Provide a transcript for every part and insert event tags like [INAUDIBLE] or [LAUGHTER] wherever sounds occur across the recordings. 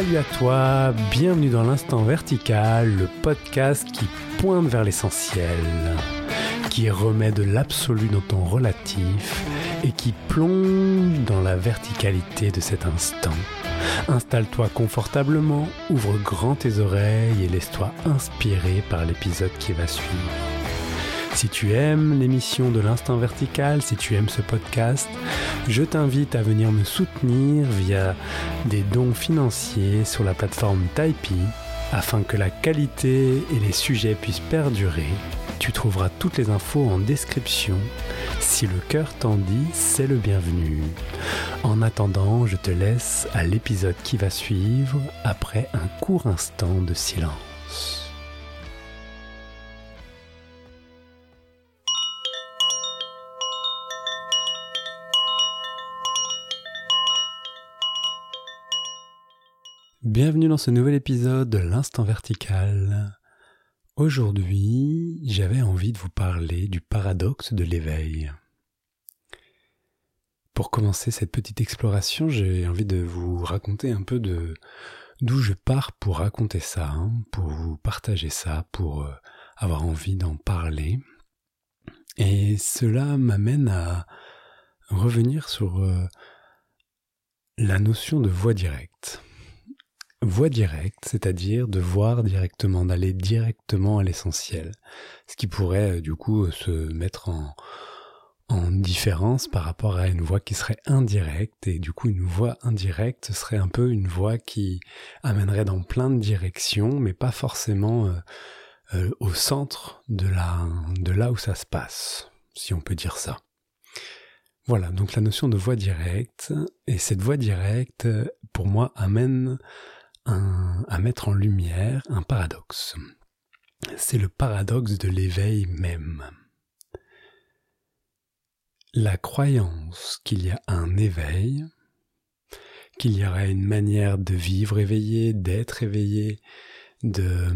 Salut à toi, bienvenue dans l'instant vertical, le podcast qui pointe vers l'essentiel, qui remet de l'absolu dans ton relatif et qui plonge dans la verticalité de cet instant. Installe-toi confortablement, ouvre grand tes oreilles et laisse-toi inspirer par l'épisode qui va suivre. Si tu aimes l'émission de l'instant vertical, si tu aimes ce podcast, je t'invite à venir me soutenir via des dons financiers sur la plateforme Tipeee afin que la qualité et les sujets puissent perdurer. Tu trouveras toutes les infos en description. Si le cœur t'en dit, c'est le bienvenu. En attendant, je te laisse à l'épisode qui va suivre après un court instant de silence. Bienvenue dans ce nouvel épisode de l'Instant Vertical. Aujourd'hui, j'avais envie de vous parler du paradoxe de l'éveil. Pour commencer cette petite exploration, j'ai envie de vous raconter un peu de d'où je pars pour raconter ça, hein, pour vous partager ça, pour euh, avoir envie d'en parler. Et cela m'amène à revenir sur euh, la notion de voie directe voie directe, c'est-à-dire de voir directement, d'aller directement à l'essentiel. Ce qui pourrait euh, du coup se mettre en, en différence par rapport à une voie qui serait indirecte et du coup une voie indirecte serait un peu une voie qui amènerait dans plein de directions mais pas forcément euh, euh, au centre de, la, de là où ça se passe, si on peut dire ça. Voilà, donc la notion de voie directe, et cette voie directe, pour moi, amène à mettre en lumière un paradoxe. C'est le paradoxe de l'éveil même. La croyance qu'il y a un éveil, qu'il y aurait une manière de vivre éveillé, d'être éveillé, de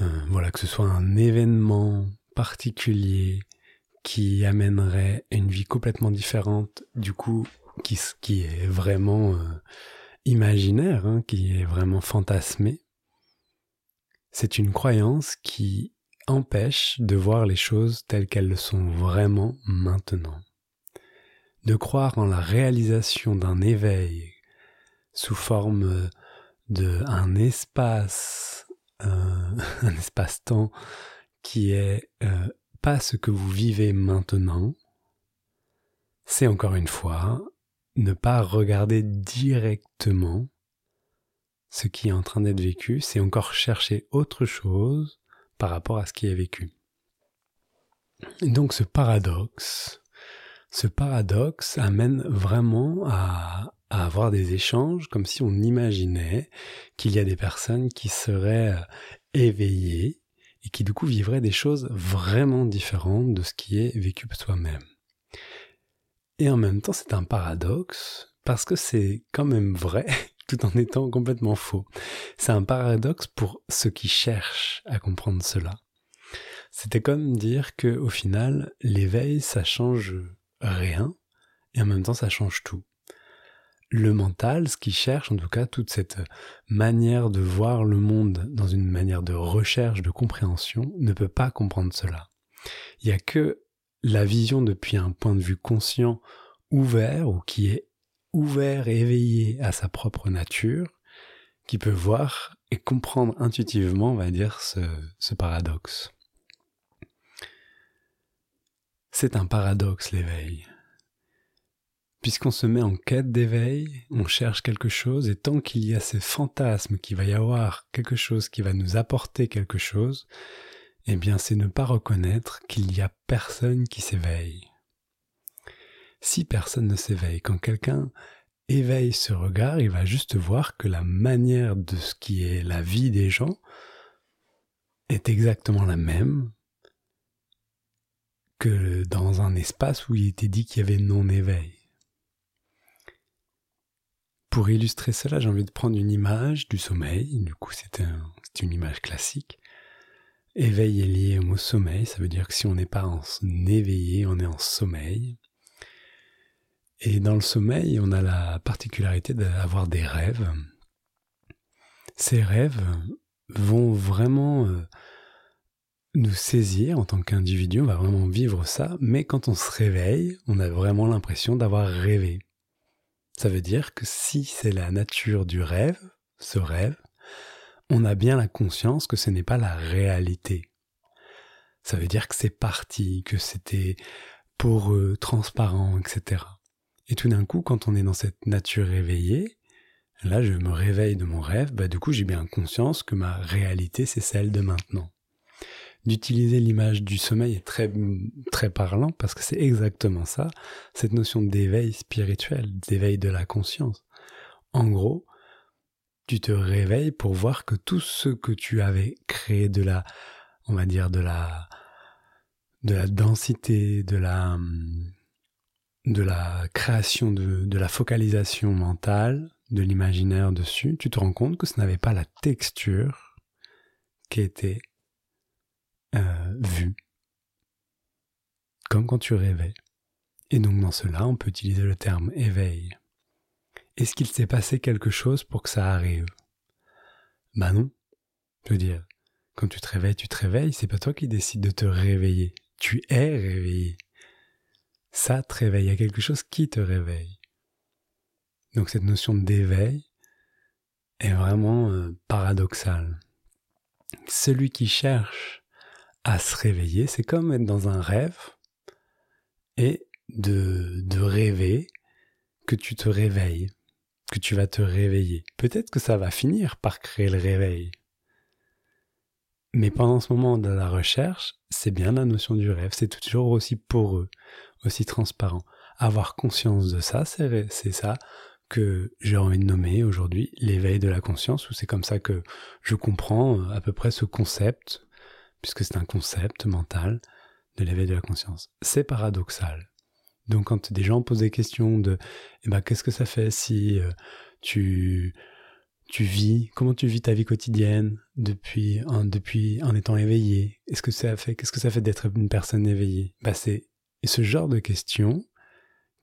euh, voilà que ce soit un événement particulier qui amènerait une vie complètement différente, du coup qui, qui est vraiment euh, imaginaire, hein, qui est vraiment fantasmé, c'est une croyance qui empêche de voir les choses telles qu'elles le sont vraiment maintenant. De croire en la réalisation d'un éveil sous forme de un espace, euh, [LAUGHS] un espace-temps qui est euh, pas ce que vous vivez maintenant, c'est encore une fois ne pas regarder directement ce qui est en train d'être vécu, c'est encore chercher autre chose par rapport à ce qui est vécu. Et donc ce paradoxe, ce paradoxe amène vraiment à, avoir des échanges comme si on imaginait qu'il y a des personnes qui seraient euh, éveillées et qui du coup vivraient des choses vraiment différentes de ce qui est vécu soi-même. Et en même temps, c'est un paradoxe parce que c'est quand même vrai [LAUGHS] tout en étant complètement faux. C'est un paradoxe pour ceux qui cherchent à comprendre cela. C'était comme dire que au final, l'éveil, ça change rien et en même temps, ça change tout. Le mental, ce qui cherche, en tout cas, toute cette manière de voir le monde dans une manière de recherche, de compréhension, ne peut pas comprendre cela. Il n'y a que la vision depuis un point de vue conscient, ouvert, ou qui est ouvert et éveillé à sa propre nature, qui peut voir et comprendre intuitivement, on va dire, ce, paradoxe. C'est un paradoxe l'éveil. Puisqu'on se met en quête d'éveil, on cherche quelque chose, et tant qu'il y a ces fantasmes qu'il va y avoir quelque chose qui va nous apporter quelque chose, eh bien c'est ne pas reconnaître qu'il y a personne qui s'éveille. Si personne ne s'éveille, quand quelqu'un éveille ce regard, il va juste voir que la manière de ce qui est la vie des gens est exactement la même que dans un espace où il était dit qu'il y avait non-éveil. Pour illustrer cela, j'ai envie de prendre une image du sommeil, du coup c'est une image classique. Éveil est lié au mot sommeil, ça veut dire que si on n'est pas en éveillé, on est en sommeil. Et dans le sommeil, on a la particularité d'avoir des rêves. Ces rêves vont vraiment euh, nous saisir en tant qu'individu, on va vraiment vivre ça, mais quand on se réveille, on a vraiment l'impression d'avoir rêvé. Ça veut dire que si c'est la nature du rêve, ce rêve, on a bien la conscience que ce n'est pas la réalité. Ça veut dire que c'est parti, que c'était poreux, transparent, etc. Et tout d'un coup, quand on est dans cette nature réveillée, là je me réveille de mon rêve, bah du coup j'ai bien conscience que ma réalité c'est celle de maintenant. D'utiliser l'image du sommeil est très, très parlant parce que c'est exactement ça, cette notion d'éveil spirituel, d'éveil de la conscience. En gros, tu te réveilles pour voir que tout ce que tu avais créé de la, on va dire, de la, de la densité, de la, de la création de, de la focalisation mentale, de l'imaginaire dessus, tu te rends compte que ce n'avait pas la texture qui était euh, vue. Comme quand tu rêvais. Et donc dans cela, on peut utiliser le terme éveil. Est-ce qu'il s'est passé quelque chose pour que ça arrive? Bah non. Je veux dire, quand tu te réveilles, tu te réveilles, c'est pas toi qui décides de te réveiller. Tu es réveillé ça te réveille, il y a quelque chose qui te réveille. Donc cette notion d'éveil est vraiment euh, paradoxale. Celui qui cherche à se réveiller, c'est comme être dans un rêve et de rêver que tu te réveilles, que tu vas te réveiller. Peut-être que ça va finir par créer le réveil. Mais pendant ce moment de la recherche, c'est bien la notion du rêve, c'est toujours aussi poreux aussi transparent. Avoir conscience de ça, c'est ça que j'ai envie de nommer aujourd'hui l'éveil de la conscience, ou c'est comme ça que je comprends euh, à peu près ce concept, puisque c'est un concept mental de l'éveil de la conscience. C'est paradoxal. Donc quand des gens posent des questions de eh ben, qu'est-ce que ça fait si euh, tu tu vis, comment tu vis ta vie quotidienne depuis en, depuis en étant éveillé? Est-ce que ça fait qu'est-ce que ça fait d'être une personne éveillée? Bah c'est ce genre de questions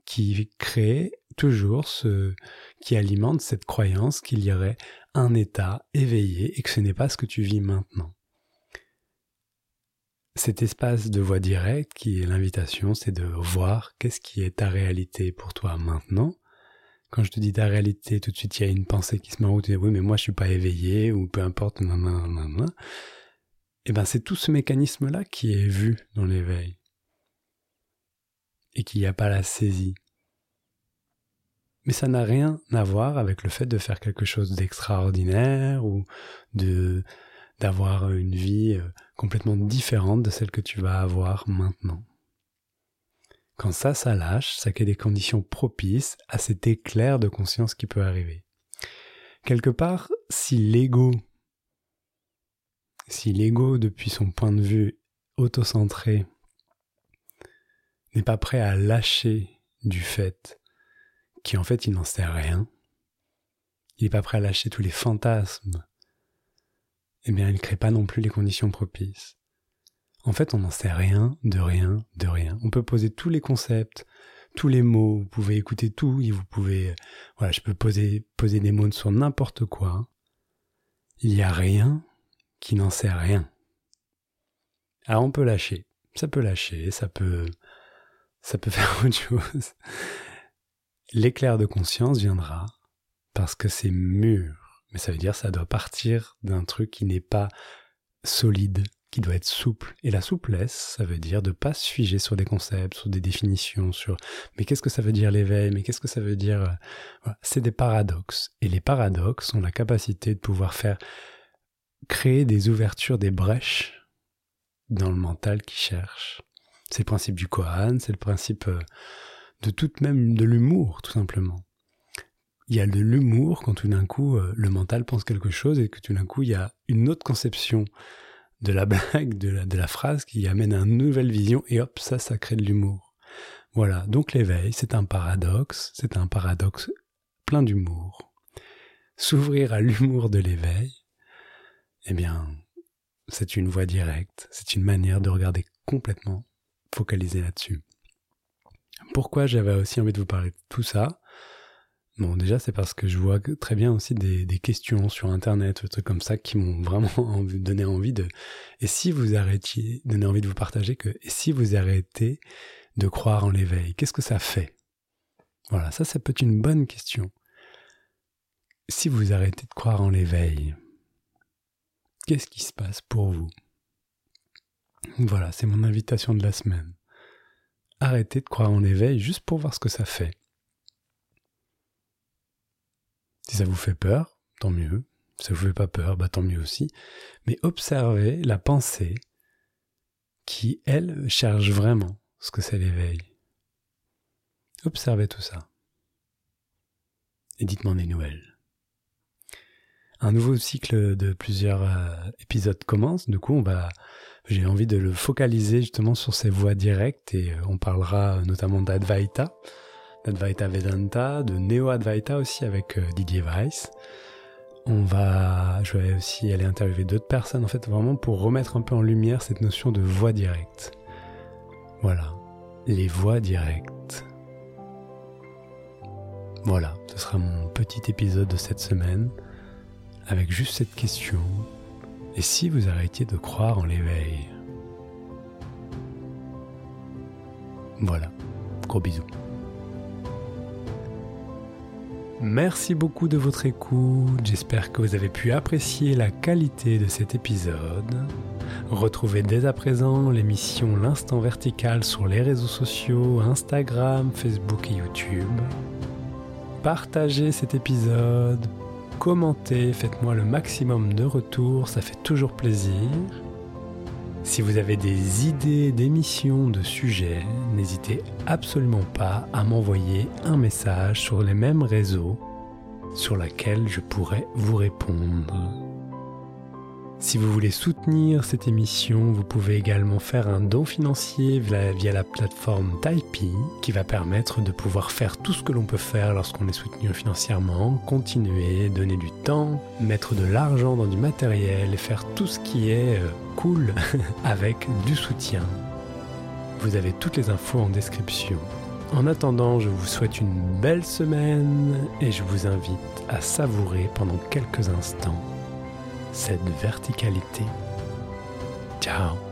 qui crée toujours ce, qui alimente cette croyance qu'il y aurait un état éveillé et que ce n'est pas ce que tu vis maintenant. Cet espace de voix directe qui est l'invitation, c'est de voir qu'est-ce qui est ta réalité pour toi maintenant. Quand je te dis ta réalité, tout de suite il y a une pensée qui se met en route, oui mais moi je suis pas éveillé ou peu importe, nan, Et eh ben c'est tout ce mécanisme là qui est vu dans l'éveil et qu'il n'y a pas la saisie. Mais ça n'a rien à voir avec le fait de faire quelque chose d'extraordinaire ou de d'avoir une vie euh, complètement différente de celle que tu vas avoir maintenant. Quand ça, ça lâche, ça crée des conditions propices à cet éclair de conscience qui peut arriver. Quelque part, si l'ego, si l'ego, depuis son point de vue autocentré, n'est pas prêt à lâcher du fait qu'en fait il n'en sait rien, il n'est pas prêt à lâcher tous les fantasmes, eh bien il ne crée pas non plus les conditions propices. En fait, on n'en sait rien, de rien, de rien. On peut poser tous les concepts, tous les mots, vous pouvez écouter tout, et vous pouvez, voilà, je peux poser, poser des mots sur n'importe quoi. Il n'y a rien qui n'en sait rien. Alors on peut lâcher. Ça peut lâcher, ça peut, ça peut [LAUGHS] faire autre chose. L'éclair de conscience viendra parce que c'est mûr. Mais ça veut dire ça doit partir d'un truc qui n'est pas solide, qui doit être souple. Et la souplesse, ça veut dire de pas se figer sur des concepts, sur des définitions, sur mais qu'est-ce que ça veut dire l'éveil, mais qu'est-ce que ça veut dire. Euh, c'est des paradoxes. Et les paradoxes ont la capacité de pouvoir faire créer des ouvertures, des brèches dans le mental qui cherche. C'est le principe du Kohan, c'est le principe euh, de tout même de l'humour, tout simplement. Il y a de l'humour quand tout d'un coup euh, le mental pense quelque chose et que tout d'un coup il y a une autre conception de la [LAUGHS] blague, de la, phrase qui amène à une nouvelle vision et hop, ça, ça crée de l'humour. Voilà, donc l'éveil, c'est un paradoxe, c'est un paradoxe plein d'humour. S'ouvrir à l'humour de l'éveil, eh bien, c'est une voie directe, c'est une manière de regarder complètement focaliser là-dessus. Pourquoi j'avais aussi envie de vous parler de tout ça? Bon, déjà, c'est parce que je vois très bien aussi des, questions sur Internet, des trucs comme ça, qui m'ont vraiment [LAUGHS] donné envie de... Et si vous arrêtiez, donné envie de vous partager que... Et si vous arrêtez de croire en l'éveil, qu'est-ce que ça fait? Voilà, ça, ça peut être une bonne question. Si vous arrêtez de croire en l'éveil, qu'est-ce qui se passe pour vous? Voilà, c'est mon invitation de la semaine. Arrêtez de croire en l'éveil juste pour voir ce que ça fait. Si ça vous fait peur, tant mieux. Si ça vous fait pas peur, bah tant mieux aussi. Mais observez la pensée qui, elle, cherche vraiment ce que c'est l'éveil. Observez tout ça. Et dites-moi des nouvelles. Un nouveau cycle de plusieurs euh, épisodes commence. Du coup, j'ai envie de le focaliser justement sur ces voies directes et euh, on parlera notamment d'Advaita d'Advaita Vedanta, de Neo Advaita aussi avec euh, Didier Weiss. On va, je vais aussi aller interviewer d'autres personnes en fait vraiment pour remettre un peu en lumière cette notion de voie directe. Voilà, les voies directes. Voilà, ce sera mon petit épisode de cette semaine avec juste cette question. Et si vous arrêtiez de croire en l'éveil? Voilà, gros bisous. Merci beaucoup de votre écoute, j'espère que vous avez pu apprécier la qualité de cet épisode. Retrouvez dès à présent l'émission L'Instant Vertical sur les réseaux sociaux, Instagram, Facebook et YouTube. Partagez cet épisode, commentez, faites-moi le maximum de retours, ça fait toujours plaisir. Si vous avez des idées d'émissions, de sujets, n'hésitez absolument pas à m'envoyer un message sur les mêmes réseaux sur lesquels je pourrais vous répondre. Si vous voulez soutenir cette émission, vous pouvez également faire un don financier via, la plateforme Typee qui va permettre de pouvoir faire tout ce que l'on peut faire lorsqu'on est soutenu financièrement, continuer, donner du temps, mettre de l'argent dans du matériel et faire tout ce qui est euh, cool [LAUGHS] avec du soutien. Vous avez toutes les infos en description. En attendant, je vous souhaite une belle semaine et je vous invite à savourer pendant quelques instants cette verticalité. Ciao